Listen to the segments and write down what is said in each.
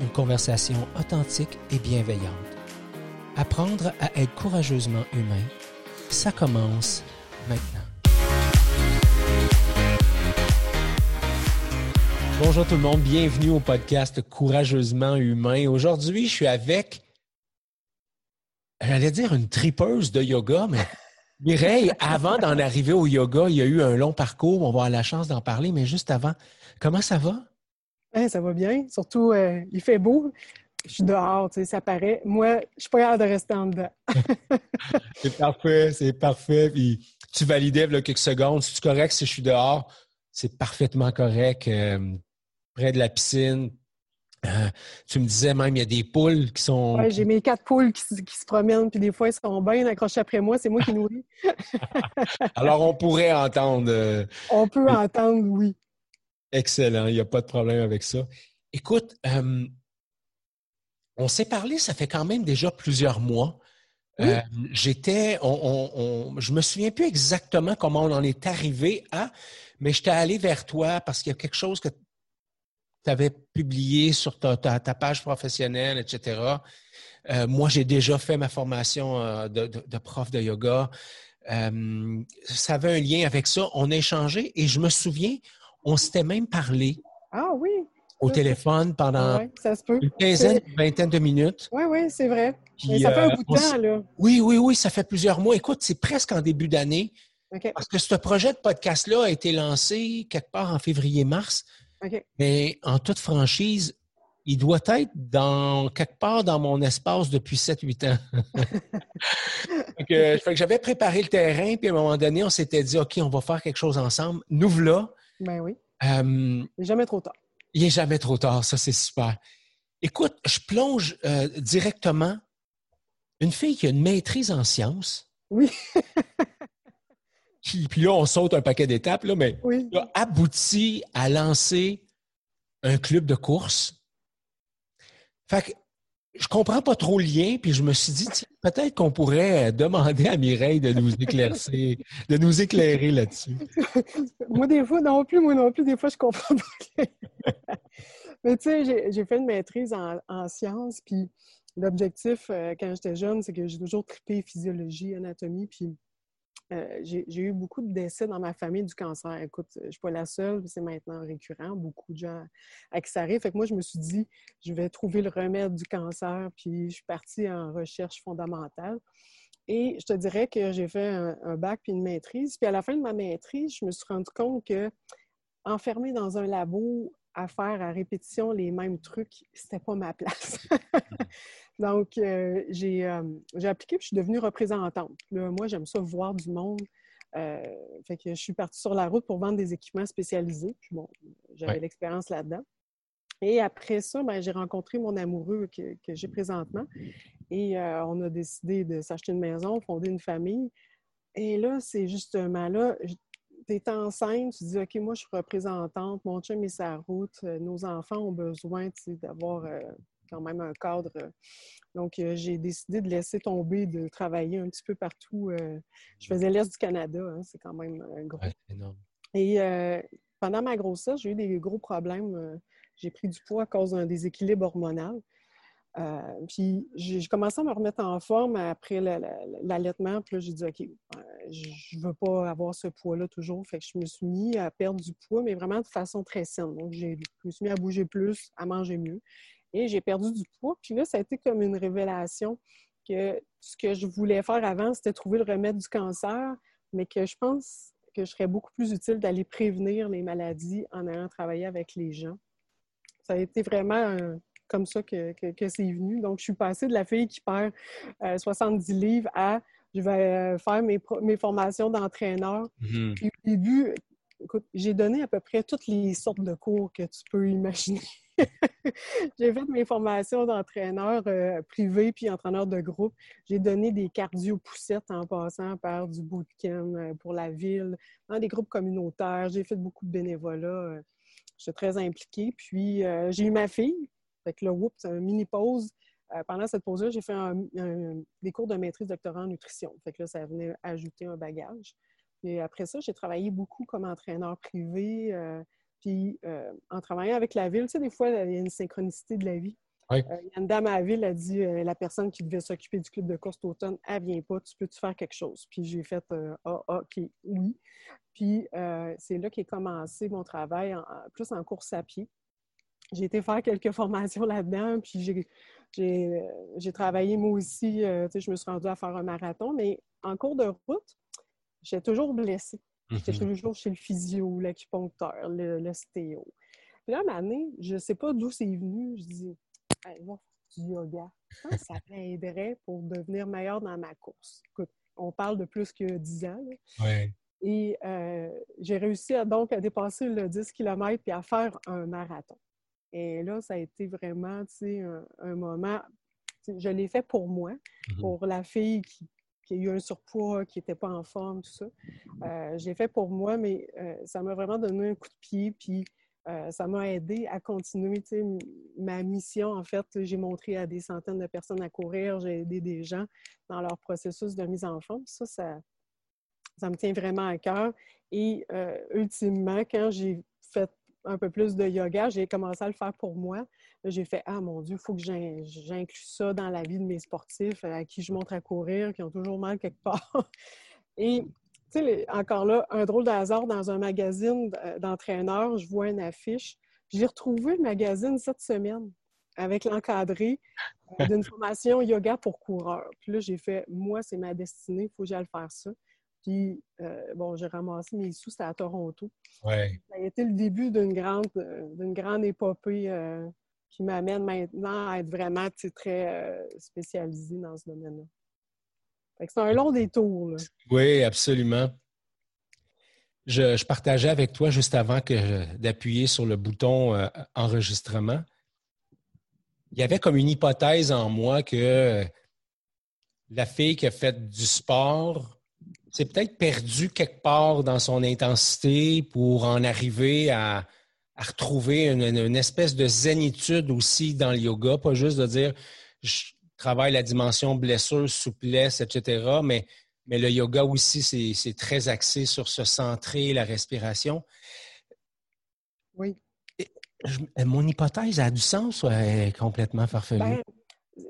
une conversation authentique et bienveillante. Apprendre à être courageusement humain, ça commence maintenant. Bonjour tout le monde, bienvenue au podcast Courageusement humain. Aujourd'hui, je suis avec, j'allais dire une tripeuse de yoga, mais Mireille, avant d'en arriver au yoga, il y a eu un long parcours, on va avoir la chance d'en parler, mais juste avant, comment ça va? Ça va bien? Surtout, euh, il fait beau. Je suis dehors, tu sais, ça paraît. Moi, je suis pas capable de rester en dedans. c'est parfait, c'est parfait. Puis tu validais là, quelques secondes. Si tu correct si je suis dehors, c'est parfaitement correct. Euh, près de la piscine. Euh, tu me disais même, il y a des poules qui sont. J'ai mes quatre poules qui, se promènent, puis des fois, elles sont bien accrochées après moi. C'est moi qui nourris. Alors, on pourrait entendre. On peut entendre, oui. Excellent, il n'y a pas de problème avec ça. Écoute, euh, on s'est parlé, ça fait quand même déjà plusieurs mois. Euh, j'étais, on, je me souviens plus exactement comment on en est arrivé à, mais j'étais allé vers toi parce qu'il y a quelque chose que tu avais publié sur ta, page professionnelle, etc. Euh, moi, j'ai déjà fait ma formation de, prof de yoga. ça avait un lien avec ça. On a échangé et je me souviens, on s'était même parlé. Ah oui. Au téléphone pendant une quinzaine, une vingtaine de minutes. Oui, oui, c'est vrai. ça fait un euh, bout de temps, là. Oui, oui, oui, ça fait plusieurs mois. Écoute, c'est presque en début d'année. Parce que ce projet de podcast-là a été lancé quelque part en février-mars. Mais en toute franchise, il doit être dans quelque part dans mon espace depuis 7-8 ans. j'avais préparé le terrain, puis à un moment donné, on s'était dit OK, on va faire quelque chose ensemble. Nous voilà. Ben oui. Euh, il n'est jamais trop tard. Il n'est jamais trop tard, ça c'est super. Écoute, je plonge euh, directement. Une fille qui a une maîtrise en sciences. Oui. puis là, on saute un paquet d'étapes, là, mais oui. a abouti à lancer un club de course. Fait que je comprends pas trop le lien, puis je me suis dit, peut-être qu'on pourrait euh, demander à Mireille de nous éclaircer, de nous éclairer là-dessus. moi, des fois, non plus, moi non plus, des fois, je comprends pas. Mais tu sais, j'ai fait une maîtrise en, sciences, puis l'objectif, euh, quand j'étais jeune, c'est que j'ai toujours trippé physiologie, anatomie, puis euh, j'ai eu beaucoup de décès dans ma famille du cancer. Écoute, je ne suis pas la seule, c'est maintenant récurrent. Beaucoup de gens à qui ça arrive. Fait que moi, je me suis dit, je vais trouver le remède du cancer, puis je suis partie en recherche fondamentale. Et je te dirais que j'ai fait un, bac puis une maîtrise. Puis à la fin de ma maîtrise, je me suis rendu compte que enfermée dans un labo à faire à répétition les mêmes trucs, c'était pas ma place. Donc, euh, euh, j'ai appliqué et je suis devenue représentante. moi, j'aime ça voir du monde. Euh, fait que je suis partie sur la route pour vendre des équipements spécialisés. bon, j'avais l'expérience là-dedans. Et après ça, ben, j'ai rencontré mon amoureux que, j'ai présentement. Et on a décidé de s'acheter une maison, fonder une famille. Et là, c'est justement là, tu es enceinte, tu dis, OK, moi, je suis représentante, mon chum est sa route, nos enfants ont besoin d'avoir quand même un cadre. Euh, donc, euh, j'ai décidé de laisser tomber, de travailler un petit peu partout. Euh, je faisais l'Est du Canada, hein, c'est quand même gros. énorme. Et pendant ma grossesse, j'ai eu des gros problèmes. j'ai pris du poids à cause d'un déséquilibre hormonal. puis j'ai commencé à me remettre en forme après l'allaitement. puis là, j'ai dit, OK, je ne veux pas avoir ce poids-là toujours. Fait que je me suis mis à perdre du poids, mais vraiment de façon très saine. Donc, je me suis mis à bouger plus, à manger mieux et j'ai perdu du poids. Puis là, ça a été comme une révélation que ce que je voulais faire avant, c'était trouver le remède du cancer, mais que je pense que je serais beaucoup plus utile d'aller prévenir les maladies en allant travailler avec les gens. Ça a été vraiment comme ça que, c'est venu. Donc, je suis passée de la fille qui perd 70 euh, livres à je vais euh, faire mes, mes formations d'entraîneur. Mm-hmm. Au début, écoute, j'ai donné à peu près toutes les sortes de cours que tu peux imaginer. J'ai fait mes formations d'entraîneur euh, privé puis entraîneur de groupe. J'ai donné des cardio poussettes en passant par du bootcamp euh, pour la ville, dans des groupes communautaires. J'ai fait beaucoup de bénévolat. Euh, J'étais très impliquée. Puis j'ai eu ma fille. Fait que là, whoop, c'est une mini pause. pendant cette pause-là, j'ai fait des cours de maîtrise doctorat en nutrition. Fait là, ça venait ajouter un bagage. Et après ça, j'ai travaillé beaucoup comme entraîneur privé. Puis euh, en travaillant avec la ville, tu sais, des fois, il y a une synchronicité de la vie. Euh, il y a une dame à la ville a dit euh, la personne qui devait s'occuper du club de course d'automne, elle vient pas, tu peux-tu faire quelque chose? Puis j'ai fait Ah, OK, oui. Puis c'est là qu'est commencé mon travail, plus en course à pied. J'ai été faire quelques formations là-dedans, puis j'ai travaillé moi aussi, tu sais, je me suis rendue à faire un marathon, mais en cours de route, j'ai toujours blessée. J'étais toujours chez le physio, l'acupuncteur, le, l'ostéo. Puis là, à année, je ne sais pas d'où c'est venu. Je dis, hey, va faire du yoga. ça m'aiderait pour devenir meilleur dans ma course? Écoute, on parle de plus que 10 ans. Et euh, j'ai réussi à, donc à dépasser le 10 km et à faire un marathon. Et là, ça a été vraiment un, un moment. Je l'ai fait pour moi, mm-hmm. pour la fille qui, qui a eu un surpoids, qui n'était pas en forme, tout ça. Euh, j'ai fait pour moi, mais euh, ça m'a vraiment donné un coup de pied, puis euh, ça m'a aidé à continuer ma mission. En fait, j'ai montré à des centaines de personnes à courir, j'ai aidé des gens dans leur processus de mise en forme. Ça, ça me tient vraiment à cœur. Et ultimement, quand j'ai fait un peu plus de yoga, j'ai commencé à le faire pour moi. J'ai fait Ah mon Dieu, il faut que j'inclue ça dans la vie de mes sportifs à qui je montre à courir, qui ont toujours mal quelque part. Et tu sais, encore là, un drôle de hasard dans un magazine d'entraîneurs, je vois une affiche. J'ai retrouvé le magazine cette semaine avec l'encadré euh, d'une formation yoga pour coureurs. Puis là, j'ai fait Moi, c'est ma destinée, il faut que j'aille faire ça. Puis, euh, bon, j'ai ramassé mes sous, c'était à Toronto. Ouais. Ça a été le début d'une grande, euh, d'une grande épopée qui m'amène maintenant à être vraiment très euh, spécialisée dans ce domaine-là. C'est un long détour. Là. Oui, absolument. Je, partageais avec toi juste avant d'appuyer sur le bouton euh, enregistrement. Il y avait comme une hypothèse en moi que la fille qui a fait du sport s'est peut-être perdue quelque part dans son intensité pour en arriver à, à retrouver une, espèce de zénitude aussi dans le yoga, pas juste de dire je travaille la dimension blessure, souplesse, etc., mais, mais le yoga aussi, c'est très axé sur se centrer, la respiration. Oui. mon hypothèse a du sens ou est complètement farfelue? Ben,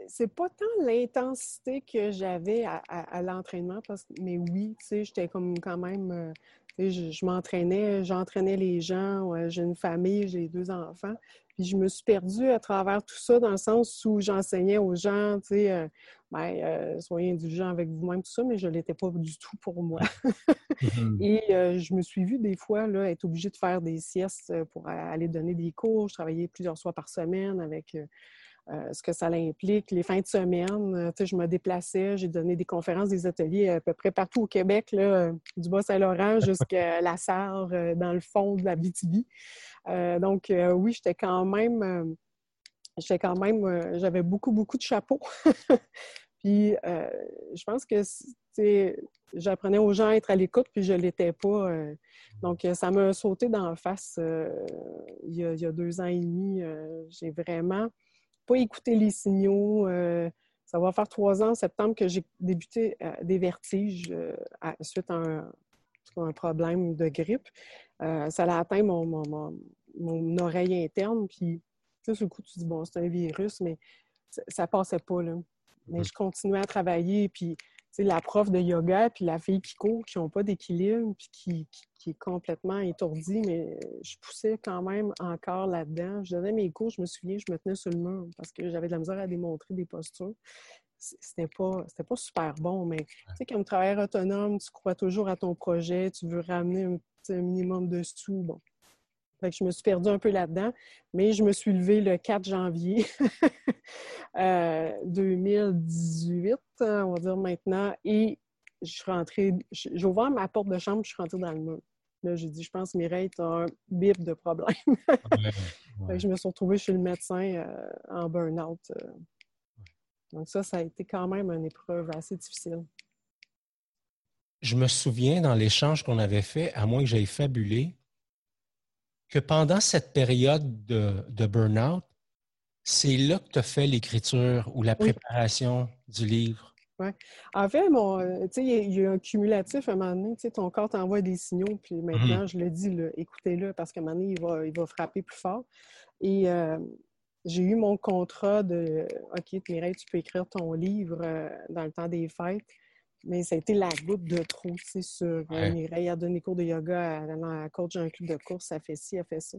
c'est pas tant l'intensité que j'avais à, l'entraînement, mais oui, tu sais, j'étais comme quand même euh, je, m'entraînais, j'entraînais les gens, j'ai une famille, j'ai deux enfants. Puis je me suis perdue à travers tout ça dans le sens où j'enseignais aux gens, tu sais, euh, ben, euh, soyez indulgents avec vous-même, tout ça, mais je ne l'étais pas du tout pour moi. Mm-hmm. Et euh, je me suis vue des fois là, être obligée de faire des siestes pour aller donner des cours. Je travaillais plusieurs fois par semaine avec euh, ce que ça implique. Les fins de semaine, euh, je me déplaçais, j'ai donné des conférences, des ateliers à peu près partout au Québec, là, du Bas-Saint-Laurent jusqu'à la Sarre, euh, dans le fond de la BTB. donc, oui, j'étais quand même, j'étais quand même, j'avais beaucoup, beaucoup de chapeaux. puis, je pense que j'apprenais aux gens à être à l'écoute, puis je ne l'étais pas. donc, ça m'a sauté dans la face il, y a, deux ans et demi. j'ai vraiment pas écouter les signaux. Euh, ça va faire trois ans en septembre que j'ai débuté euh, des vertiges euh, suite à un, problème de grippe. ça a atteint mon, oreille interne. Puis, tu sais, ce coup, tu dis, bon, c'est un virus, mais ça, passait pas, là. Mais je continuais à travailler. Puis, la prof de yoga puis la fille qui qui n'ont pas d'équilibre, puis qui, qui, est complètement étourdie, mais je poussais quand même encore là-dedans. Je donnais mes cours, je me souviens, je me tenais sur le mur parce que j'avais de la misère à démontrer des postures. C'était pas, pas super bon, mais tu sais, comme travailleur autonome, tu crois toujours à ton projet, tu veux ramener un, un minimum de sous. Bon, je me suis perdue un peu là-dedans, mais je me suis levée le 4 janvier 2018, euh, on va dire maintenant, et je suis rentrée, j'ai ouvert ma porte de chambre, je suis rentrée dans le mur. là, j'ai dit, je pense, Mireille, tu as un bip de problème. je me suis retrouvée chez le médecin euh, en burn-out. Euh. Donc ça, ça a été quand même une épreuve assez difficile. Je me souviens dans l'échange qu'on avait fait, à moins que j'aille fabulé, que pendant cette période de, de burn-out, c'est là que tu as fait l'écriture ou la préparation du livre. Oui. En fait, mon, euh, il y, a un cumulatif à un moment donné. Ton corps t'envoie des signaux, puis maintenant, mmh je le dis, écoutez-le, parce qu'à un moment donné, il va, il va frapper plus fort. Et euh, j'ai eu mon contrat de OK, Mireille, tu peux écrire ton livre euh, dans le temps des fêtes. Mais ça a été la goutte de trop, tu sais, sur Mireille a donné cours de yoga, à la coach un club de course, ça fait ci, elle fait ça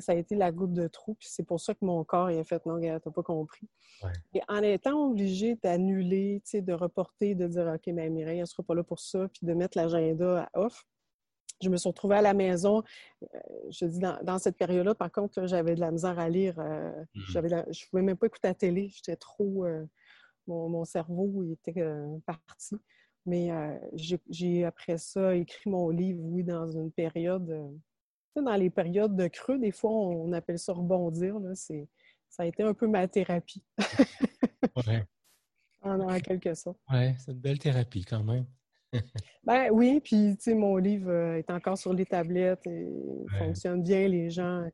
ça a été la goutte de trou, puis c'est pour ça que mon corps il a fait non, gars, t'as pas compris. Et en étant obligé d'annuler, de reporter, de dire OK, mais Mireille, elle sera pas là pour ça, puis de mettre l'agenda à off, je me suis retrouvée à la maison. Euh, je dis, dans, cette période-là, par contre, j'avais de la misère à lire. Euh, mmh je ne pouvais même pas écouter la télé. J'étais trop. Euh, mon, cerveau il était parti. Mais j'ai après ça écrit mon livre, oui, dans une période dans les périodes de creux, des fois, on appelle ça rebondir. Là, ça a été un peu ma thérapie. ouais. En, quelque sorte. Oui, c'est une belle thérapie quand même. ben oui, puis tu sais, mon livre euh, est encore sur les tablettes et fonctionne bien, les gens.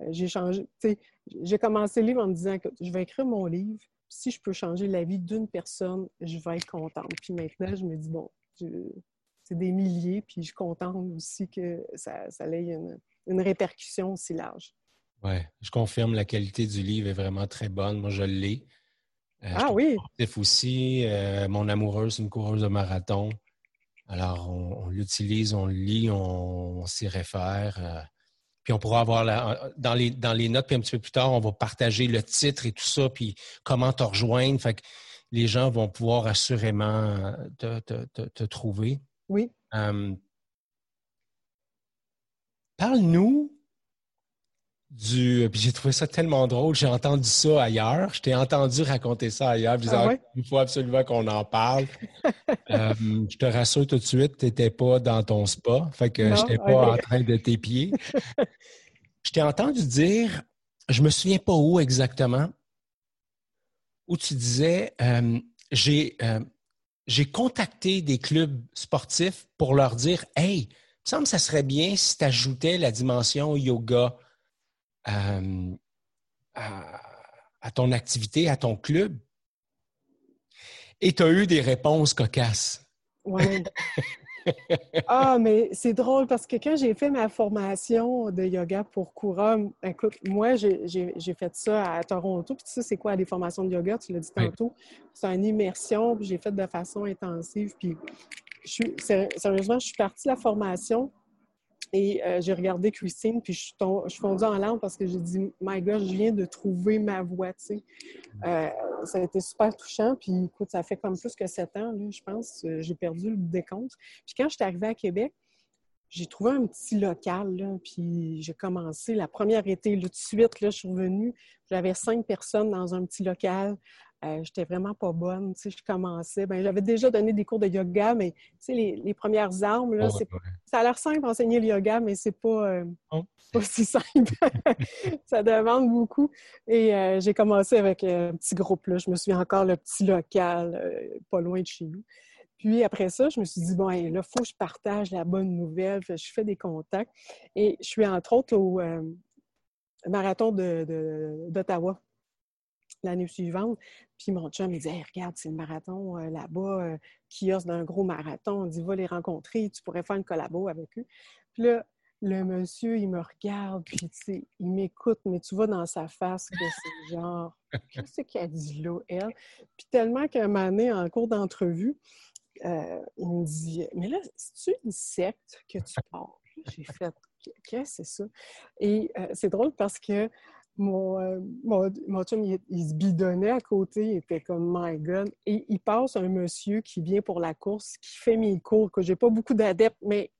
Euh, j'ai changé, tu sais, j'ai commencé le livre en me disant que je vais écrire mon livre. Si je peux changer la vie d'une personne, je vais être contente. Puis maintenant, je me dis, bon, c'est des milliers, puis je suis contente aussi que ça, ça ait une, une répercussion aussi large. Oui, je confirme, la qualité du livre est vraiment très bonne. Moi, je l'ai. Euh, ah oui. aussi. Euh, mon amoureuse, c'est une coureuse de marathon. Alors, on, l'utilise, on le lit, on, s'y réfère. Euh, puis on pourra avoir la, dans, les, dans les notes, puis un petit peu plus tard, on va partager le titre et tout ça, puis comment te rejoindre. Fait que les gens vont pouvoir assurément te, te trouver. Oui. Parle-nous du. Puis j'ai trouvé ça tellement drôle. J'ai entendu ça ailleurs. Je t'ai entendu raconter ça ailleurs. Je ah il faut absolument qu'on en parle. Euh, je te rassure tout de suite, tu n'étais pas dans ton spa. Fait que je n'étais pas en train de t'épier. je t'ai entendu dire, je me souviens pas où exactement, où tu disais euh, j'ai, euh, j'ai contacté des clubs sportifs pour leur dire Hey, me semble que ça serait bien si tu ajoutais la dimension yoga euh, à, ton activité, à ton club. Et tu as eu des réponses cocasses. Oui. ah, mais c'est drôle parce que quand j'ai fait ma formation de yoga pour Koura, écoute, moi, j'ai fait ça à Toronto. Puis tu sais, c'est quoi les formations de yoga? Tu l'as dit tantôt. C'est une immersion, puis j'ai fait de façon intensive. Puis sérieusement, je suis partie de la formation et euh, j'ai regardé Christine, puis je suis, je fondue en larmes parce que j'ai dit, My God, je viens de trouver ma voix, tu sais. Euh, ça a été super touchant, puis écoute, ça fait comme plus que sept ans, là, je pense. Euh, j'ai perdu le décompte. Puis quand je suis arrivée à Québec, j'ai trouvé un petit local, là, puis j'ai commencé la première été, là, tout de suite, là, je suis revenue, j'avais cinq personnes dans un petit local. Euh, j'étais vraiment pas bonne. Tu sais, je commençais. Ben, j'avais déjà donné des cours de yoga, mais tu sais, les, premières armes, là, ça a l'air simple d'enseigner le yoga, mais c'est pas, euh, oh. pas si simple. ça demande beaucoup. Et euh, j'ai commencé avec un petit groupe. Là. Je me souviens encore le petit local, pas loin de chez nous. Puis après ça, je me suis dit, bon, là, il faut que je partage la bonne nouvelle. Je fais des contacts. Et je suis entre autres au marathon d'Ottawa. De, l'année suivante. Puis mon chum, il dit Regarde, c'est le marathon euh, là-bas, euh, kiosque d'un gros marathon. On dit Va les rencontrer, tu pourrais faire une collabo avec eux. Puis là, le monsieur, il me regarde, puis tu sais, il m'écoute, mais tu vois dans sa face que c'est genre Qu'est-ce qu'elle dit là, elle? Puis tellement qu'un moment donné, en cours d'entrevue, euh, il me dit Mais là, c'est-tu une secte que tu parles J'ai fait Qu'est-ce que c'est ça? Et c'est drôle parce que mon, euh, mon, mon, chum, il, se bidonnait à côté, il était comme My God. Et il passe un monsieur qui vient pour la course, qui fait mes cours, que j'ai pas beaucoup d'adeptes, mais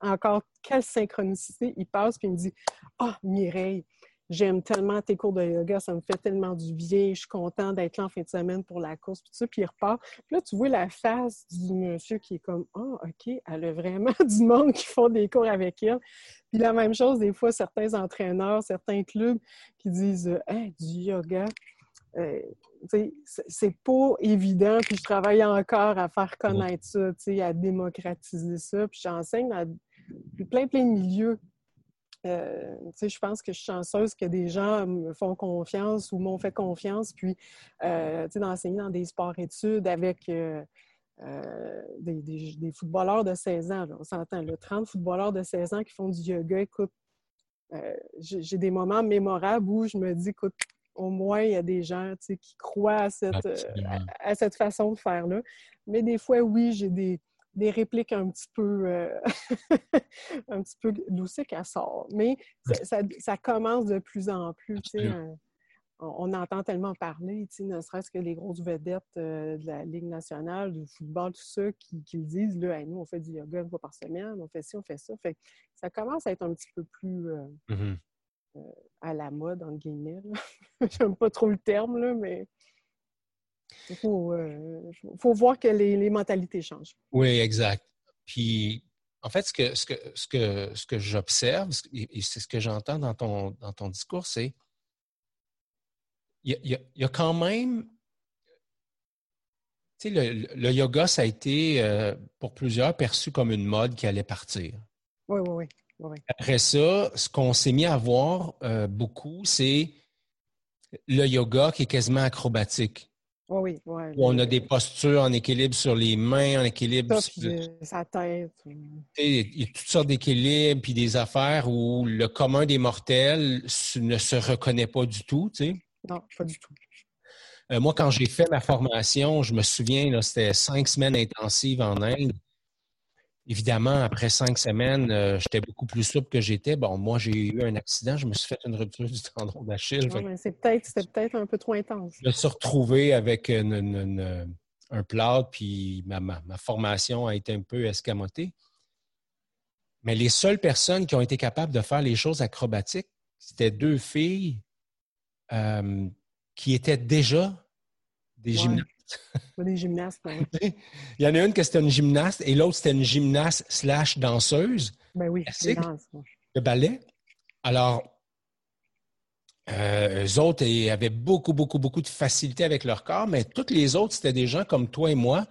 encore, quelle synchronicité. Il passe puis il me dit Ah, oh, Mireille, j'aime tellement tes cours de yoga, ça me fait tellement du bien, je suis content d'être là en fin de semaine pour la course, puis tout ça, puis il repart. Puis là, tu vois la face du monsieur qui est comme, ah, oh, OK, elle a vraiment du monde qui font des cours avec elle. Puis la même chose, des fois, certains entraîneurs, certains clubs qui disent, hey, du yoga. Euh, c'est pas évident, puis je travaille encore à faire connaître ça, à démocratiser ça, puis j'enseigne dans plein, plein de milieux. Euh, je pense que je suis chanceuse que des gens me font confiance ou m'ont fait confiance, puis euh, d'enseigner dans des sports-études avec euh, des, footballeurs de 16 ans. on s'entend, 30 footballeurs de 16 ans qui font du yoga. Écoute, j'ai des moments mémorables où je me dis, écoute, au moins, il y a des gens qui croient à cette, à cette façon de faire-là. Mais des fois, oui, j'ai des, des répliques un petit peu, euh, un petit peu sort. Mais ça, commence de plus en plus. Euh, on, entend tellement parler, ne serait-ce que les grosses vedettes euh, de la Ligue nationale, du football, tout ça, qui, qui disent là, nous, on fait du yoga une fois par semaine, on fait ci, on fait ça. Fait ça commence à être un petit peu plus mm-hmm. à la mode, entre guillemets. J'aime pas trop le terme, là, mais il euh, faut, voir que les, mentalités changent. Oui, exact. Puis, en fait, ce que, ce que, ce que, ce que j'observe, et c'est ce que j'entends dans ton, dans ton discours, c'est il y, a, quand même. Tu sais, le, yoga, ça a été euh, pour plusieurs perçu comme une mode qui allait partir. Oui, oui, oui. Après ça, ce qu'on s'est mis à voir euh, beaucoup, c'est le yoga qui est quasiment acrobatique. Oui, oui. Où on a des postures en équilibre sur les mains, en équilibre sur sa tête. Il y a toutes sortes d'équilibres, puis des affaires où le commun des mortels ne se reconnaît pas du tout, tu sais. Non, pas du tout. Euh, moi, quand j'ai fait ma formation, je me souviens, c'était cinq semaines intensives en Inde. Évidemment, après cinq semaines, euh, j'étais beaucoup plus souple que j'étais. Bon, moi, j'ai eu un accident, je me suis fait une rupture du tendon d'Achille. c'est peut-être, c'était peut-être un peu trop intense. Je me suis retrouvé avec un plâtre, puis ma, formation a été un peu escamotée. Mais les seules personnes qui ont été capables de faire les choses acrobatiques, c'était deux filles euh, qui étaient déjà des gymnastes des gymnastes. Il y en a une qui était une gymnaste et l'autre c'était une gymnaste slash danseuse. Ben oui, de ballet. Alors, euh, eux autres avaient beaucoup, beaucoup, beaucoup de facilité avec leur corps, mais toutes les autres, c'était des gens comme toi et moi.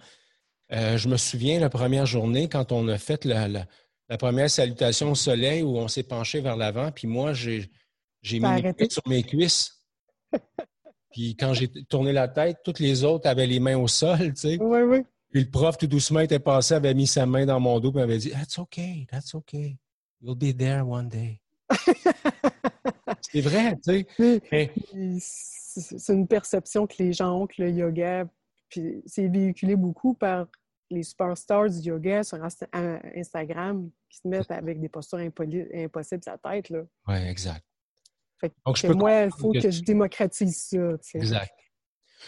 Euh, je me souviens la première journée quand on a fait la, la, première salutation au soleil où on s'est penché vers l'avant, puis moi, j'ai mis mes sur mes cuisses. Puis quand j'ai tourné la tête, toutes les autres avaient les mains au sol, tu sais. Oui, oui. Puis le prof, tout doucement, était passé, avait mis sa main dans mon dos, et m'avait dit That's okay, that's okay. You'll be there one day. c'est vrai, tu sais. C'est une perception que les gens ont que le yoga, puis c'est véhiculé beaucoup par les superstars du yoga sur Instagram qui se mettent avec des postures impossibles à la tête. Oui, exact. Donc, moi, il faut que... je démocratise ça. Exact.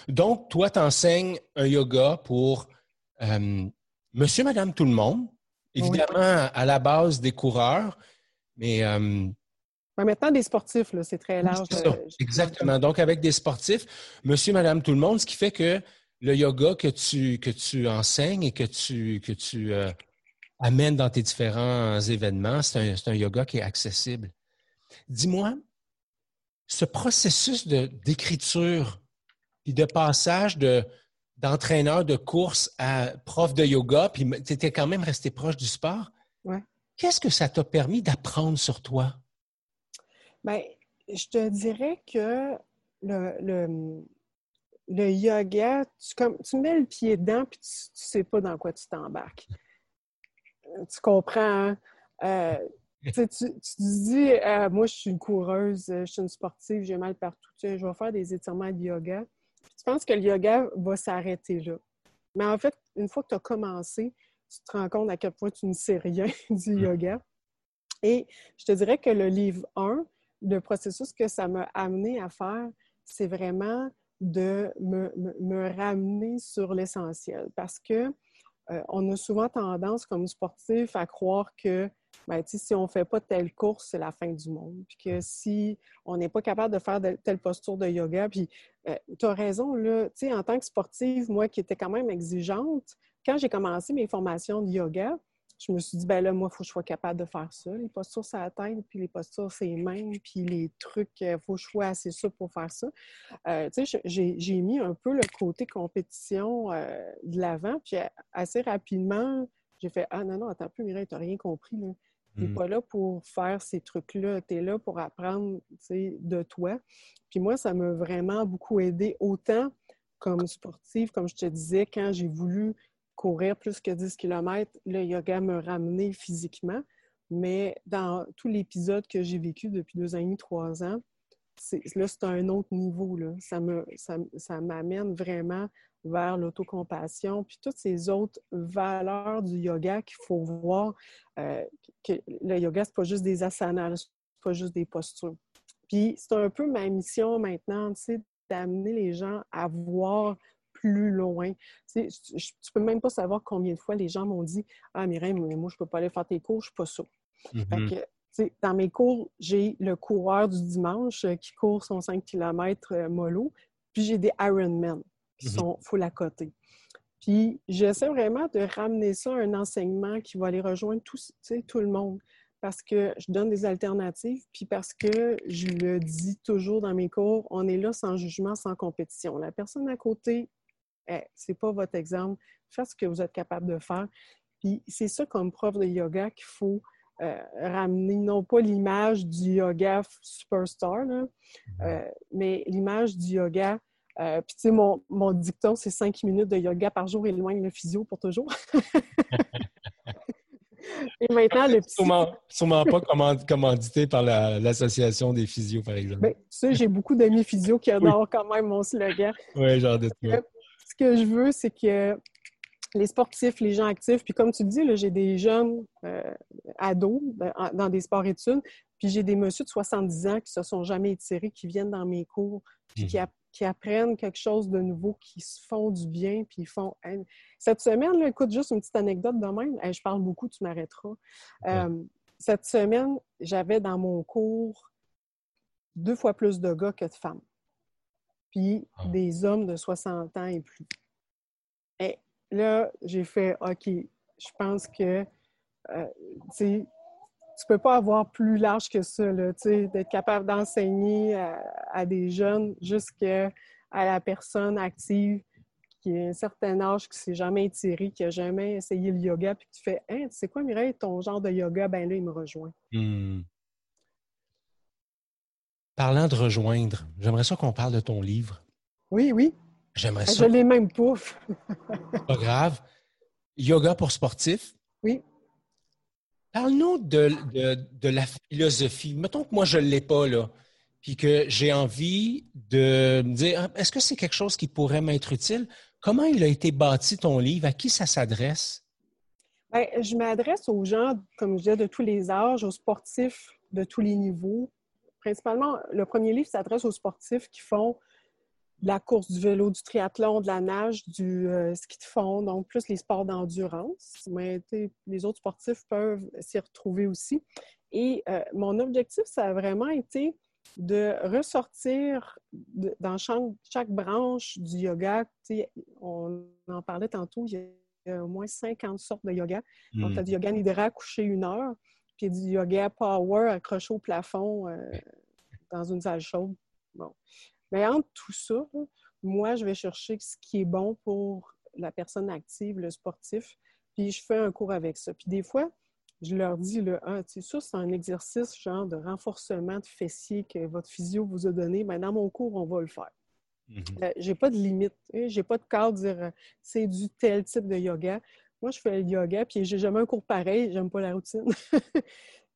Donc, toi, tu enseignes un yoga pour euh, monsieur, madame, tout le monde. Évidemment, à la base des coureurs, mais. Euh, maintenant, des sportifs, c'est très large. Euh, exactement. Donc, avec des sportifs, monsieur, madame, tout le monde, ce qui fait que le yoga que tu, que tu enseignes et que tu, que tu amènes dans tes différents événements, c'est un, un, yoga qui est accessible. Dis-moi, ce processus d'écriture et de passage de, d'entraîneur de course à prof de yoga, puis tu étais quand même resté proche du sport. Qu'est-ce que ça t'a permis d'apprendre sur toi? Bien, je te dirais que le, le, yoga, tu, comme, tu mets le pied dedans, puis tu ne sais pas dans quoi tu t'embarques. Tu comprends? Hein? Euh, tu, tu, dis, euh, moi, je suis une coureuse, euh, je suis une sportive, j'ai mal partout, je vais faire des étirements de yoga. Tu penses que le yoga va s'arrêter là. Mais en fait, une fois que tu as commencé, tu te rends compte à quel point tu ne sais rien du mm. yoga. Et je te dirais que le livre 1, le processus que ça m'a amené à faire, c'est vraiment de me, me, ramener sur l'essentiel. Parce que euh, on a souvent tendance, comme sportif, à croire que ben, si on ne fait pas telle course, c'est la fin du monde. Puis que si on n'est pas capable de faire telle posture de yoga, puis euh, tu as raison, là, en tant que sportive, moi qui étais quand même exigeante, quand j'ai commencé mes formations de yoga, je me suis dit, ben là, moi, il faut que je sois capable de faire ça. Les postures, la tête, puis les postures, c'est les mains, puis les trucs, il faut que je sois assez souple pour faire ça. Euh, tu sais, j'ai mis un peu le côté compétition euh, de l'avant, puis assez rapidement, j'ai fait, ah non, non, attends plus, Mireille, tu n'as rien compris. Tu n'es mmh. pas là pour faire ces trucs-là, tu es là pour apprendre de toi. Puis moi, ça m'a vraiment beaucoup aidé, autant comme sportive, comme je te disais, quand j'ai voulu courir plus que 10 km, le yoga me ramenait physiquement. Mais dans tout l'épisode que j'ai vécu depuis deux ans et demi, trois ans, là, c'est un autre niveau. Là. Ça, me, ça, m'amène vraiment vers l'autocompassion, puis toutes ces autres valeurs du yoga qu'il faut voir. Euh, que le yoga, c'est pas juste des asanas, c'est pas juste des postures. Puis c'est un peu ma mission maintenant, tu sais, d'amener les gens à voir plus loin. Tu, sais, tu peux même pas savoir combien de fois les gens m'ont dit Ah, Mireille, moi, je peux pas aller faire tes cours, je suis pas ça. Mm-hmm. dans mes cours, j'ai le coureur du dimanche euh, qui court son 5 km euh, mollo, puis j'ai des Ironman qui mm-hmm. sont full à côté. Puis j'essaie vraiment de ramener ça à un enseignement qui va aller rejoindre tout, tout le monde parce que je donne des alternatives, puis parce que je le dis toujours dans mes cours, on est là sans jugement, sans compétition. La personne à côté c'est pas votre exemple. Faites ce que vous êtes capable de faire. Puis c'est ça comme prof de yoga qu'il faut euh, ramener, non pas l'image du yoga superstar, mm-hmm. euh, mais l'image du yoga. Euh, puis tu sais, mon, mon dicton, c'est cinq minutes de yoga par jour éloigne le physio pour toujours. Et maintenant, le petit... Sûrement, pas commandité par l'association des physios, par exemple. Bien, tu sais, j'ai beaucoup d'amis physios qui adorent quand même mon slogan. Oui, genre de tout que je veux, c'est que les sportifs, les gens actifs, puis comme tu dis, j'ai des jeunes euh, ados ben, dans des sports-études, puis j'ai des messieurs de 70 ans qui se sont jamais étirés, qui viennent dans mes cours, puis qui, mhm. apprennent quelque chose de nouveau, qui se font du bien, puis ils font... Cette semaine, là, écoute, juste une petite anecdote de même, je parle beaucoup, tu m'arrêteras. Euh, cette semaine, j'avais dans mon cours deux fois plus de gars que de femmes puis ah. des hommes de 60 ans et plus. Et là, j'ai fait, OK, je pense que, euh, tu sais, tu peux pas avoir plus large que ça, tu sais, d'être capable d'enseigner à, des jeunes jusqu'à la personne active qui a un certain âge, qui s'est jamais étiré, qui a jamais essayé le yoga, puis tu fais, hein, tu sais quoi, Mireille, ton genre de yoga, ben là, il me rejoint. Hmm. Parlant de rejoindre, j'aimerais ça qu'on parle de ton livre. Oui, oui. J'aimerais ça. Je l'ai même pas. pas grave. Yoga pour sportifs. Oui. Parle-nous de, la philosophie. Mettons que moi, je ne l'ai pas, là, puis que j'ai envie de me dire, ah, est-ce que c'est quelque chose qui pourrait m'être utile? Comment il a été bâti, ton livre? À qui ça s'adresse? Bien, je m'adresse aux gens, comme je disais, de tous les âges, aux sportifs de tous les niveaux, principalement, le premier livre s'adresse aux sportifs qui font de la course, du vélo, du triathlon, de la nage, du euh, ski de fond, donc plus les sports d'endurance. Mais les autres sportifs peuvent s'y retrouver aussi. Et euh, mon objectif, ça a vraiment été de ressortir dans chaque, branche du yoga. On en parlait tantôt, il y a au moins 50 sortes de yoga. Donc, tu as du yoga nidra couché une heure puis du yoga power accroché au plafond euh, dans une salle chaude. Bon. Mais entre tout ça, moi, je vais chercher ce qui est bon pour la personne active, le sportif, puis je fais un cours avec ça. Puis des fois, je leur dis, là, ah, tu sais, ça, c'est un exercice genre de renforcement de fessier que votre physio vous a donné. mais dans mon cours, on va le faire. Mm-hmm. Euh, j'ai pas de limite. J'ai pas de cadre de dire c'est du tel type de yoga. Moi, je fais le yoga, puis j'ai jamais un cours pareil, j'aime pas la routine.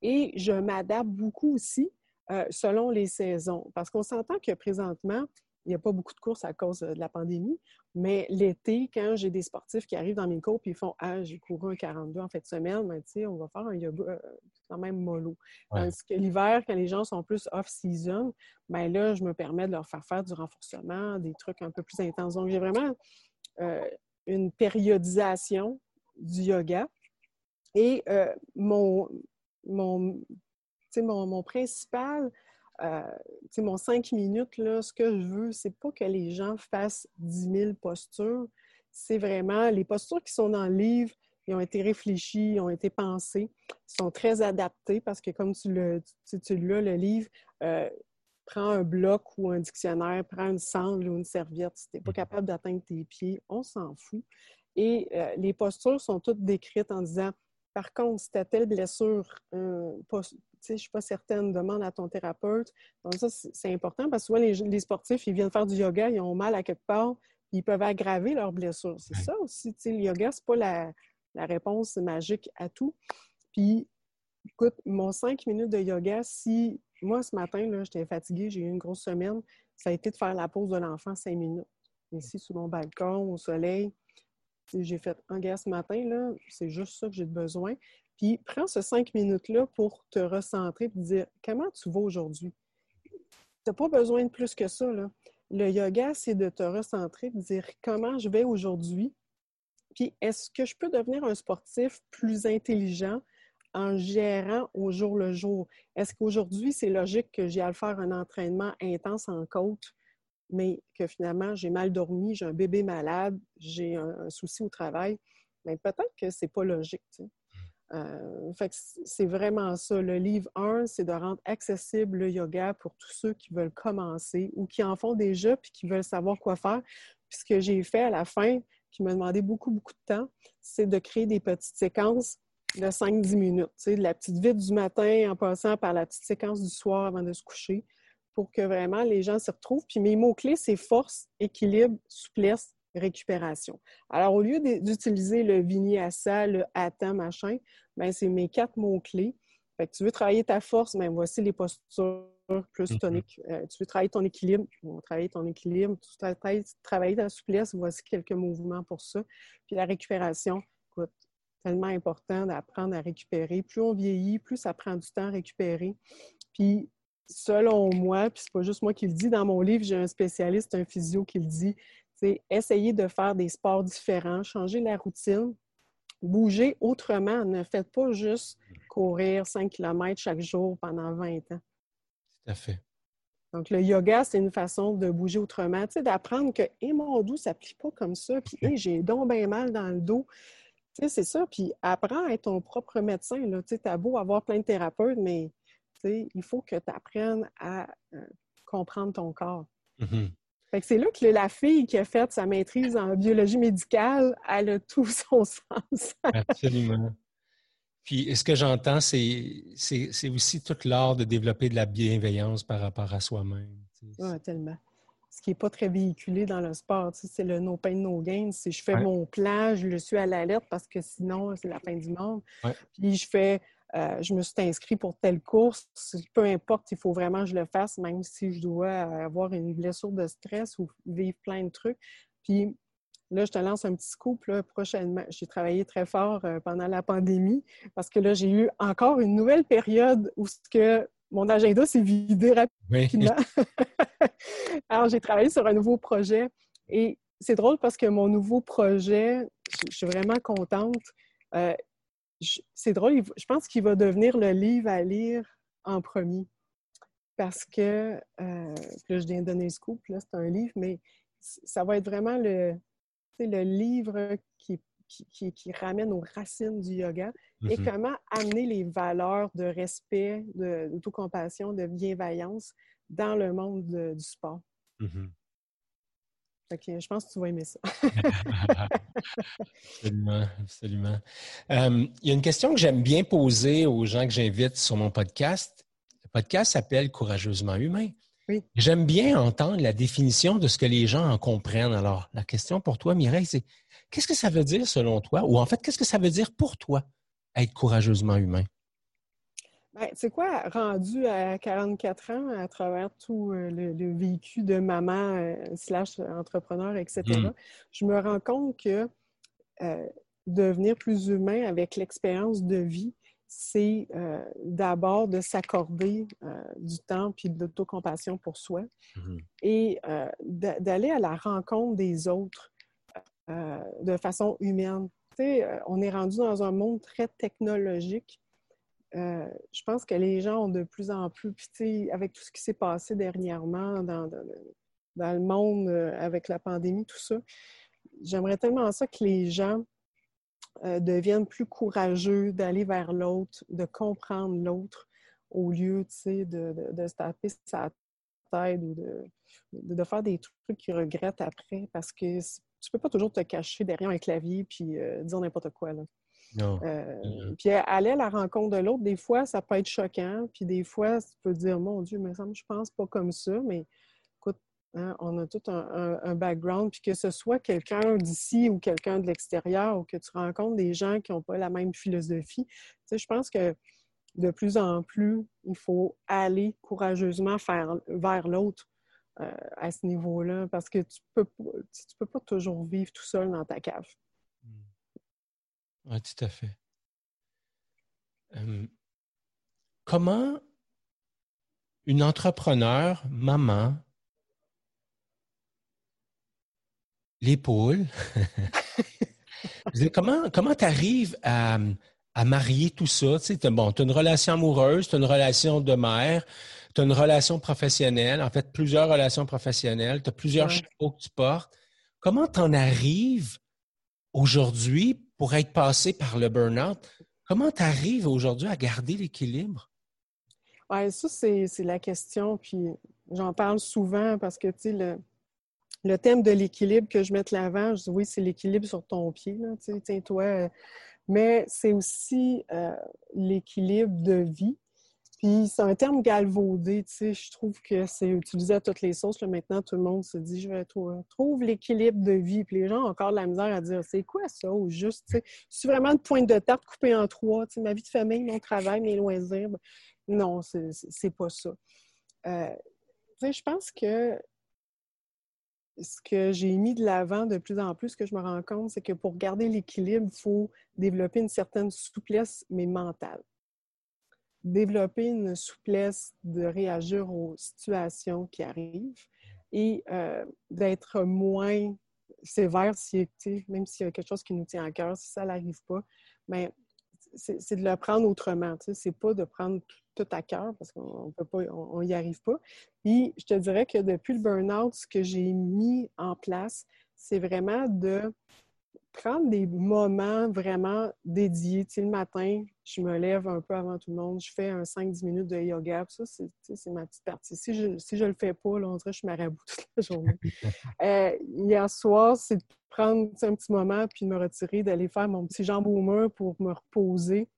Et je m'adapte beaucoup aussi euh, selon les saisons. Parce qu'on s'entend que présentement, il n'y a pas beaucoup de courses à cause de la pandémie, mais l'été, quand j'ai des sportifs qui arrivent dans mes cours et ils font Ah, j'ai couru un 42 en fin de semaine, ben, on va faire un yoga euh, quand même mollo. Tandis que l'hiver, quand les gens sont plus off-season, ben là, je me permets de leur faire faire du renforcement, des trucs un peu plus intenses. Donc, j'ai vraiment euh, une périodisation du yoga. Et euh, mon, mon, mon, mon principal, euh, mon cinq minutes, là, ce que je veux, c'est pas que les gens fassent 10 000 postures. C'est vraiment les postures qui sont dans le livre, ils ont été réfléchis, ils ont été pensés, ils sont très adaptés parce que comme tu le, tu, l'as, le livre, euh, prends un bloc ou un dictionnaire, prends une sangle ou une serviette. Si tu n'es pas mmh. capable d'atteindre tes pieds, on s'en fout. Et euh, les postures sont toutes décrites en disant, par contre, si tu as telle blessure, euh, je ne suis pas certaine, demande à ton thérapeute. Donc ça, c'est important parce que souvent, les, sportifs, ils viennent faire du yoga, ils ont mal à quelque part, puis ils peuvent aggraver leur blessure. C'est ça aussi. Le yoga, ce n'est pas la, la réponse magique à tout. Puis, écoute, mon cinq minutes de yoga, si moi, ce matin, j'étais fatiguée, j'ai eu une grosse semaine, ça a été de faire la pause de l'enfant cinq minutes. Ici, sous mon balcon, au soleil. J'ai fait un gars ce matin, là, c'est juste ça que j'ai besoin. Puis prends ce cinq minutes-là pour te recentrer et te dire comment tu vas aujourd'hui? Tu n'as pas besoin de plus que ça. Là. Le yoga, c'est de te recentrer, de dire comment je vais aujourd'hui, puis, est-ce que je peux devenir un sportif plus intelligent en gérant au jour le jour? Est-ce qu'aujourd'hui, c'est logique que j'ai à le faire un entraînement intense en côte, mais que finalement, j'ai mal dormi, j'ai un bébé malade, j'ai un, souci au travail? Mais peut-être que c'est pas logique. Euh, c'est vraiment ça. Le livre 1, c'est de rendre accessible le yoga pour tous ceux qui veulent commencer ou qui en font déjà puis qui veulent savoir quoi faire. Puis ce que j'ai fait à la fin, qui m'a demandé beaucoup, beaucoup de temps, c'est de créer des petites séquences de 5-10 minutes. de la petite vite du matin en passant par la petite séquence du soir avant de se coucher pour que vraiment les gens se retrouvent. Puis mes mots-clés, c'est force, équilibre, souplesse, récupération. Alors, au lieu d'utiliser le vinyasa, le hatha, machin, ben c'est mes quatre mots-clés. Fait que tu veux travailler ta force, mais ben, voici les postures plus mm-hmm. tonique. Euh, tu veux travailler ton équilibre, on va travailler ton équilibre. Tu veux travailler ta souplesse, voici quelques mouvements pour ça. Puis la récupération, écoute, tellement important d'apprendre à récupérer. Plus on vieillit, plus ça prend du temps à récupérer. Puis selon moi, puis c'est pas juste moi qui le dis, dans mon livre, j'ai un spécialiste, un physio qui le dit, c'est essayer de faire des sports différents, changer la routine, bouger autrement. Ne faites pas juste courir 5 km chaque jour pendant 20 ans. Tout à fait. Donc, le yoga, c'est une façon de bouger autrement, tu sais, d'apprendre que, mon dos, ça ne plie pas comme ça, puis, hé, j'ai donc bien mal dans le dos. Tu sais, c'est ça. Puis, apprends à être ton propre médecin, là. Tu sais, as beau avoir plein de thérapeutes, mais, tu sais, il faut que tu apprennes à euh, comprendre ton corps. Mm-hmm. C'est là que la fille qui a fait sa maîtrise en biologie médicale, elle a tout son sens. Absolument. Puis, ce que j'entends, c'est, c'est, aussi tout l'art de développer de la bienveillance par rapport à soi-même. Oui, tellement. Ce qui n'est pas très véhiculé dans le sport, c'est le no pain, no gain. Si je fais mon plan, je le suis à l'alerte parce que sinon, c'est la fin du monde. Puis, je fais, euh, je me suis inscrit pour telle course. Peu importe, il faut vraiment que je le fasse, même si je dois avoir une blessure de stress ou vivre plein de trucs. Puis, Là, je te lance un petit scoop prochainement. J'ai travaillé très fort euh, pendant la pandémie parce que là, j'ai eu encore une nouvelle période où ce que mon agenda s'est vidé rapidement. Alors, j'ai travaillé sur un nouveau projet et c'est drôle parce que mon nouveau projet, je, suis vraiment contente. Euh, c'est drôle, je pense qu'il va devenir le livre à lire en premier. Parce que, euh, là, je viens de donner le scoop, là, c'est un livre, mais ça va être vraiment le, livre qui, qui, ramène aux racines du yoga et mm-hmm. comment amener les valeurs de respect, d'autocompassion, de, de bienveillance dans le monde du sport. Mm-hmm. je pense que tu vas aimer ça. absolument, absolument. Euh, il y a une question que j'aime bien poser aux gens que j'invite sur mon podcast. Le podcast s'appelle Courageusement humain. J'aime bien entendre la définition de ce que les gens en comprennent. Alors, la question pour toi, Mireille, c'est qu'est-ce que ça veut dire selon toi? Ou en fait, qu'est-ce que ça veut dire pour toi, être courageusement humain? Ben, c'est quoi, rendu à 44 ans, à travers tout euh, le, vécu de maman euh, slash entrepreneur, etc., mm. je me rends compte que euh, devenir plus humain avec l'expérience de vie, c'est euh, d'abord de s'accorder du temps puis de l'autocompassion pour soi mmh et d'aller à la rencontre des autres de façon humaine. Tu sais, on est rendu dans un monde très technologique. Euh, je pense que les gens ont de plus en plus, puis avec tout ce qui s'est passé dernièrement dans, le monde, euh, avec la pandémie, tout ça, j'aimerais tellement ça que les gens euh, deviennent plus courageux d'aller vers l'autre, de comprendre l'autre, au lieu, de, de, de, se taper sa tête ou de, de, faire des trucs qu'ils regrettent après, parce que tu peux pas toujours te cacher derrière un clavier puis dire n'importe quoi. Là. Non. Euh, mm-hmm. Puis aller à la rencontre de l'autre, des fois, ça peut être choquant. Puis des fois, tu peux dire, mon Dieu, mais ça, je pense pas comme ça. Mais écoute, hein, on a tout un, background. Puis que ce soit quelqu'un d'ici ou quelqu'un de l'extérieur ou que tu rencontres des gens qui n'ont pas la même philosophie, tu sais, je pense que de plus en plus, il faut aller courageusement faire, vers l'autre. Euh, à ce niveau-là, parce que tu peux, tu peux pas toujours vivre tout seul dans ta cave. Oui, tout à fait. comment une entrepreneur, maman, l'épaule, comment comment tu arrives à, à, marier tout ça? Tu sais, bon, tu as une relation amoureuse, tu as une relation de mère, tu as une relation professionnelle, en fait, plusieurs relations professionnelles, tu as plusieurs chapeaux que tu portes. Comment tu en arrives aujourd'hui pour être passé par le burn-out. Comment tu arrives aujourd'hui à garder l'équilibre? Oui, ça, c'est la question. Puis j'en parle souvent parce que, tu sais, le, le thème de l'équilibre que je mets l'avant, je dis oui, c'est l'équilibre sur ton pied, tu sais, tiens-toi. Euh, mais c'est aussi euh, l'équilibre de vie. Puis c'est un terme galvaudé, tu sais, je trouve que c'est utilisé à toutes les sauces. Maintenant, tout le monde se dit, je vais trouver l'équilibre de vie. Puis les gens ont encore de la misère à dire, c'est quoi ça? Ou juste, tu sais, c'est vraiment une pointe de tarte coupée en trois, tu sais, ma vie de famille, mon travail, mes loisirs. Non, c'est pas ça. Euh, tu sais, je pense que ce que j'ai mis de l'avant de plus en plus, ce que je me rends compte, c'est que pour garder l'équilibre, il faut développer une certaine souplesse, mais mentale développer une souplesse de réagir aux situations qui arrivent et euh, d'être moins sévère si, même s'il y a quelque chose qui nous tient à cœur, si ça n'arrive pas, mais c'est de le prendre autrement. C'est pas de prendre tout à cœur parce qu'on peut pas, on arrive pas. Puis je te dirais que depuis le burn-out, ce que j'ai mis en place, c'est vraiment de prendre des moments vraiment dédiés. Tu sais, le matin, je me lève un peu avant tout le monde, je fais un 5-10 minutes de yoga. Ça, c'est ma petite partie. Si je ne le fais pas, là, on dirait que je m'arraboute toute la journée. euh, hier soir, c'est de prendre un petit moment puis de me retirer, d'aller faire mon petit jambe au mur pour me reposer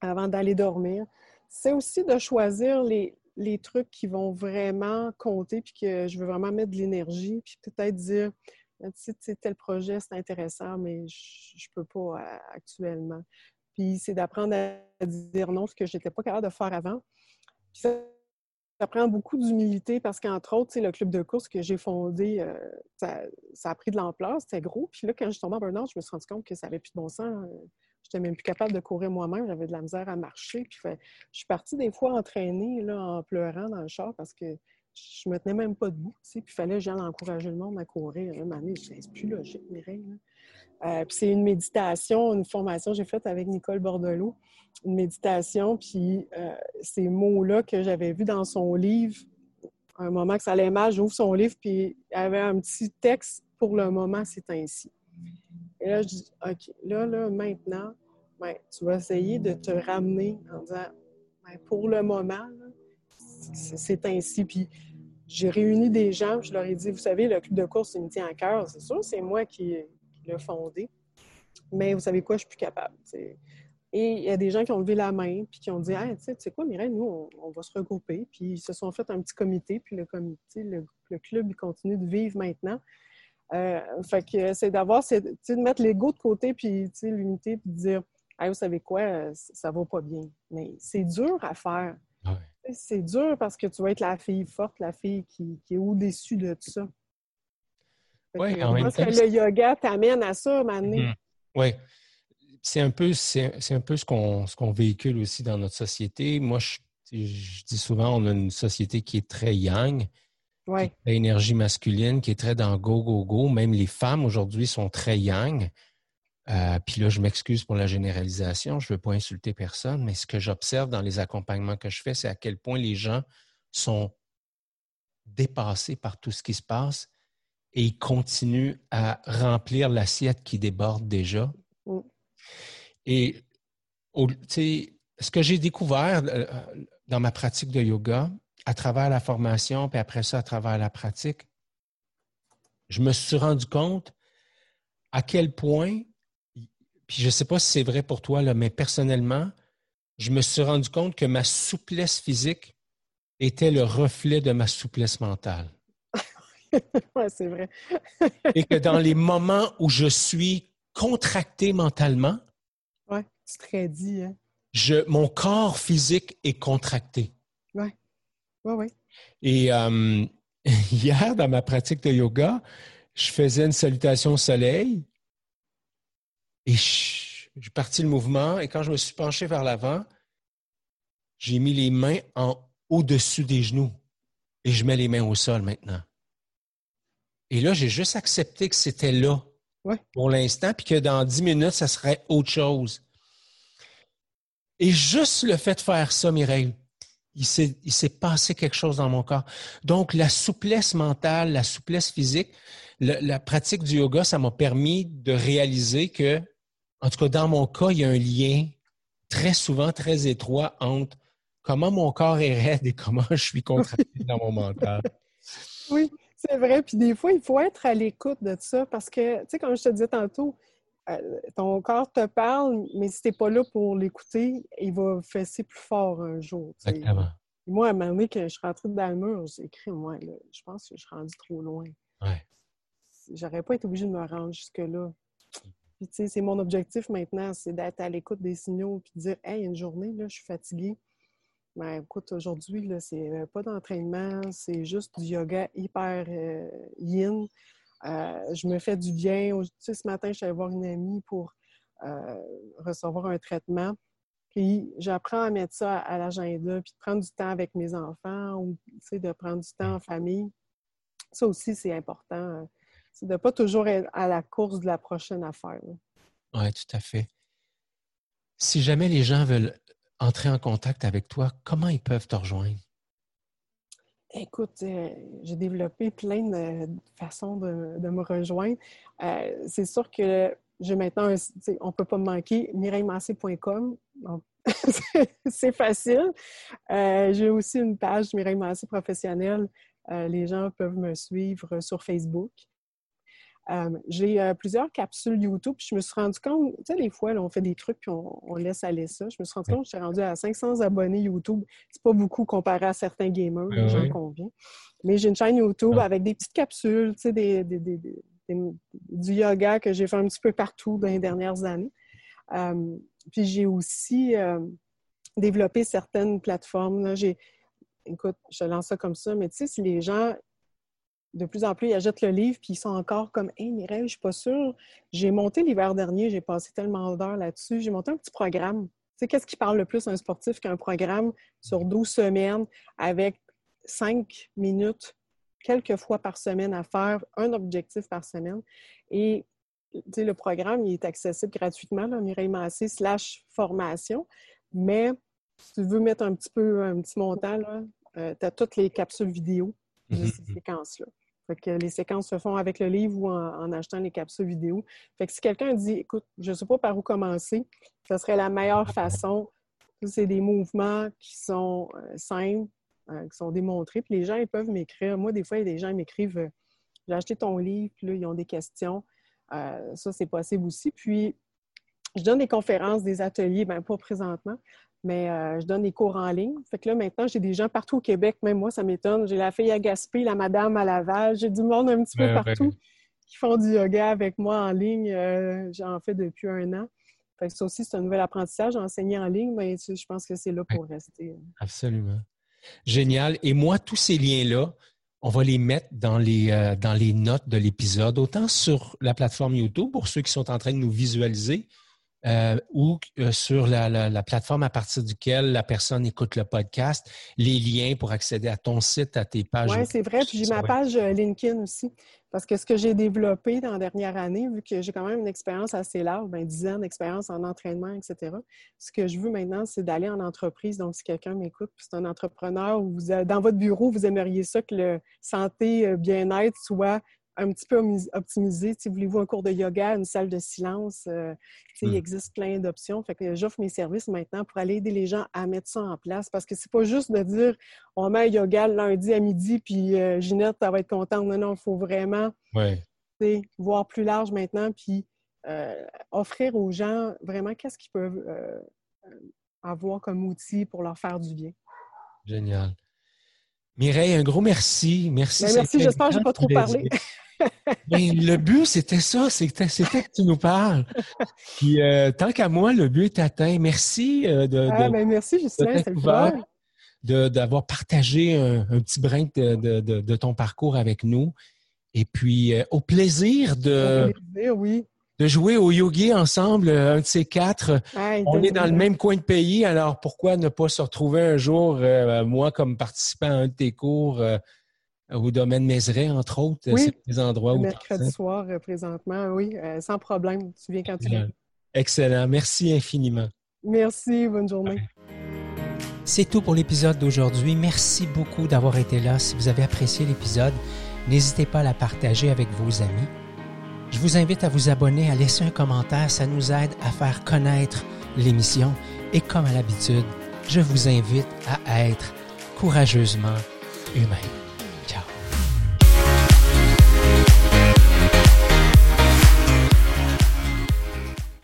avant d'aller dormir. C'est aussi de choisir les, les trucs qui vont vraiment compter puis que je veux vraiment mettre de l'énergie puis peut-être dire tu sais, tel projet, c'est intéressant, mais je ne peux pas euh, actuellement. Puis c'est d'apprendre à dire non, ce que je n'étais pas capable de faire avant. Puis ça, prend beaucoup d'humilité parce qu'entre autres, le club de course que j'ai fondé, euh, ça, a pris de l'ampleur, c'était gros. Puis là, quand je suis tombée en burn-out, je me suis rendu compte que ça n'avait plus de bon sens. Je n'étais même plus capable de courir moi-même, j'avais de la misère à marcher. Puis je suis partie des fois entraînée là, en pleurant dans le char parce que je me tenais même pas debout, tu sais, puis il fallait que j'aille encourager le monde à courir. Une année, c'est plus logique, Mireille. Euh, puis c'est une méditation, une formation que j'ai faite avec Nicole Bordelot, une méditation, puis euh, ces mots-là que j'avais vus dans son livre, un moment que ça allait mal, j'ouvre son livre, puis il y avait un petit texte, pour le moment, c'est ainsi. Et là, je dis, OK, là, là, maintenant, ben, tu vas essayer de te ramener en disant, ben, pour le moment, c'est ainsi. Puis j'ai réuni des gens, je leur ai dit, vous savez, le club de course, il me tient à cœur, c'est sûr, c'est moi qui, l'ai fondé. Mais vous savez quoi, je suis plus capable. Et il y a des gens qui ont levé la main puis qui ont dit tu sais quoi, Mireille, nous, on, va se regrouper. Puis ils se sont fait un petit comité, puis le comité, le, club, il continue de vivre maintenant. Euh, fait que c'est d'avoir, de mettre l'ego de côté, puis l'unité, puis de dire hey, vous savez quoi, ça va pas bien. Mais c'est dur à faire. C'est dur parce que tu vas être la fille forte, la fille qui, est au-dessus de tout ça. Oui, en même temps. que le yoga t'amène à ça, maintenant. Mhm. Oui. C'est un peu, c'est, un peu ce qu'on, ce qu'on véhicule aussi dans notre société. Moi, je, dis souvent, on a une société qui est très yang, ouais. énergie masculine, qui est très dans go, go, go. Même les femmes aujourd'hui sont très yang. Euh, puis là, je m'excuse pour la généralisation, je ne veux pas insulter personne, mais ce que j'observe dans les accompagnements que je fais, c'est à quel point les gens sont dépassés par tout ce qui se passe et ils continuent à remplir l'assiette qui déborde déjà. Mm. Et ce que j'ai découvert euh, dans ma pratique de yoga, à travers la formation, puis après ça, à travers la pratique, je me suis rendu compte à quel point, puis je ne sais pas si c'est vrai pour toi, là, mais personnellement, je me suis rendu compte que ma souplesse physique était le reflet de ma souplesse mentale. oui, c'est vrai. Et que dans les moments où je suis contracté mentalement, ouais, c'est très dit. Hein? Je, mon corps physique est contracté. Oui, oui, oui. Et euh, hier, dans ma pratique de yoga, je faisais une salutation au soleil et j'ai parti le mouvement et quand je me suis penché vers l'avant, j'ai mis les mains en au-dessus des genoux et je mets les mains au sol maintenant. Et là, j'ai juste accepté que c'était là pour l'instant, puis que dans dix minutes, ça serait autre chose. Et juste le fait de faire ça, Mireille, il s'est passé quelque chose dans mon corps. Donc, la souplesse mentale, la souplesse physique, la pratique du yoga, ça m'a permis de réaliser que, en tout cas, dans mon cas, il y a un lien très souvent très étroit entre comment mon corps est raide et comment je suis contracté dans mon mental. Oui, c'est vrai. Puis des fois, il faut être à l'écoute de ça parce que, tu sais, comme je te disais tantôt, euh, ton corps te parle, mais si tu n'es pas là pour l'écouter, il va fesser plus fort un jour. Exactement. Moi, à un moment donné, que je suis rentrée dans le mur, j'ai écrit, moi, je pense que je suis rendue trop loin. Ouais. J'aurais pas été obligée de me rendre jusque-là. Puis, tu sais, c'est mon objectif maintenant, c'est d'être à l'écoute des signaux puis de dire, hey, une journée, là, je suis fatiguée. Ben, écoute, aujourd'hui, c'est euh, pas d'entraînement, c'est juste du yoga hyper euh, yin. Euh, je me fais du bien. Tu sais, ce matin, je suis allée voir une amie pour recevoir un traitement. Puis j'apprends à mettre ça à, l'agenda, puis de prendre du temps avec mes enfants ou tu sais, de prendre du temps en famille. Ça aussi, c'est important. C'est de ne pas toujours être à la course de la prochaine affaire. Oui, tout à fait. Si jamais les gens veulent entrer en contact avec toi, comment ils peuvent te rejoindre? Écoute, euh, j'ai développé plein de façons de, me rejoindre. Euh, c'est sûr que j'ai maintenant, on ne peut pas me manquer, mireillemassé.com. c'est facile. Euh, j'ai aussi une page Mireille Massé professionnelle. les gens peuvent me suivre sur Facebook. Euh, j'ai euh, plusieurs capsules YouTube. je me suis rendu compte, tu sais, des fois, on fait des trucs puis on, laisse aller ça. Je me suis rendu compte que je suis rendue à 500 abonnés YouTube. C'est pas beaucoup comparé à certains gamers, j'en conviens. Mais j'ai une chaîne YouTube avec des petites capsules, tu sais, des, du yoga que j'ai fait un petit peu partout dans les dernières années. Euh, puis j'ai aussi développé certaines plateformes. J'ai, écoute, je lance ça comme ça, mais tu sais, si les gens de plus en plus, ils achètent le livre, puis ils sont encore comme Hé, Mireille, je suis pas sûre. J'ai monté l'hiver dernier, j'ai passé tellement d'heures là-dessus. J'ai monté un petit programme. Tu sais, qu'est-ce qui parle le plus à un sportif qu'un programme sur 12 semaines avec 5 minutes, quelques fois par semaine à faire, un objectif par semaine? Et tu sais, le programme, il est accessible gratuitement, là, Mireille Massé slash formation. Mais si tu veux mettre un petit peu, un petit montant, euh, tu as toutes les capsules vidéo de mm-hmm. ces séquences-là que les séquences se font avec le livre ou en, achetant les capsules vidéo. Fait que si quelqu'un dit, écoute, je ne sais pas par où commencer, ce serait la meilleure façon. C'est des mouvements qui sont euh, simples, euh, qui sont démontrés. Puis les gens, peuvent m'écrire. Moi, des fois, il y a des gens qui m'écrivent, euh, j'ai acheté ton livre, puis là, ils ont des questions. ça, c'est possible aussi. Puis, je donne des conférences, des ateliers, bien pas présentement, mais euh, je donne des cours en ligne. Fait que là, maintenant, j'ai des gens partout au Québec. Même moi, ça m'étonne. J'ai la fille à Gaspé, la madame à Laval. J'ai du monde un petit peu partout qui font du yoga avec moi en ligne. Euh, j'en fais depuis un an. Fait que ça aussi, c'est un nouvel apprentissage. Enseigner en ligne, mais je pense que c'est là pour rester. Absolument. Génial. Et moi, tous ces liens-là, on va les mettre dans les, euh, dans les notes de l'épisode, autant sur la plateforme YouTube pour ceux qui sont en train de nous visualiser, euh, ou euh, sur la, plateforme à partir duquel la personne écoute le podcast, les liens pour accéder à ton site, à tes pages. Oui, c'est vrai. Puis j'ai ma page euh, LinkedIn aussi. Parce que ce que j'ai développé dans la dernière année, vu que j'ai quand même une expérience assez large, ben, 10 ans d'expérience en entraînement, etc., ce que je veux maintenant, c'est d'aller en entreprise. Donc, si quelqu'un m'écoute, puis c'est un entrepreneur ou dans votre bureau, vous aimeriez ça que le santé, bien-être soit un petit peu optimisé. Voulez-vous un cours de yoga, une salle de silence? Euh, il hmm. existe plein d'options. Fait que j'offre mes services maintenant pour aller aider les gens à mettre ça en place. Parce que c'est pas juste de dire on met un yoga lundi à midi, puis euh, Ginette, tu vas être contente. Non, non, il faut vraiment voir plus large maintenant, puis euh, offrir aux gens vraiment qu'est-ce qu'ils peuvent avoir comme outil pour leur faire du bien. Génial. Mireille, un gros merci. Merci. Ben, merci, j'espère que je n'ai pas trop parlé. Mais le but, c'était ça, c'était que tu nous parles. Puis euh, tant qu'à moi, le but est atteint. Merci euh, de, ah, ben, merci, Justin, c'est d'avoir partagé un, petit brin de, ton parcours avec nous. Et puis, euh, au plaisir de, oui. de jouer au yogi ensemble, un de ces quatre. On est dans le même coin de pays, alors pourquoi ne pas se retrouver un jour, moi, comme participant à un de tes cours? Au domaine Mézeray, entre autres. Oui, c'est des endroits où. Mercredi soir, euh, présentement, oui, euh, sans problème. Tu viens quand tu viens. Excellent. Merci infiniment. Merci. Bonne journée. C'est tout pour l'épisode d'aujourd'hui. Merci beaucoup d'avoir été là. Si vous avez apprécié l'épisode, n'hésitez pas à la partager avec vos amis. Je vous invite à vous abonner, à laisser un commentaire. Ça nous aide à faire connaître l'émission. Et comme à l'habitude, je vous invite à être courageusement humain.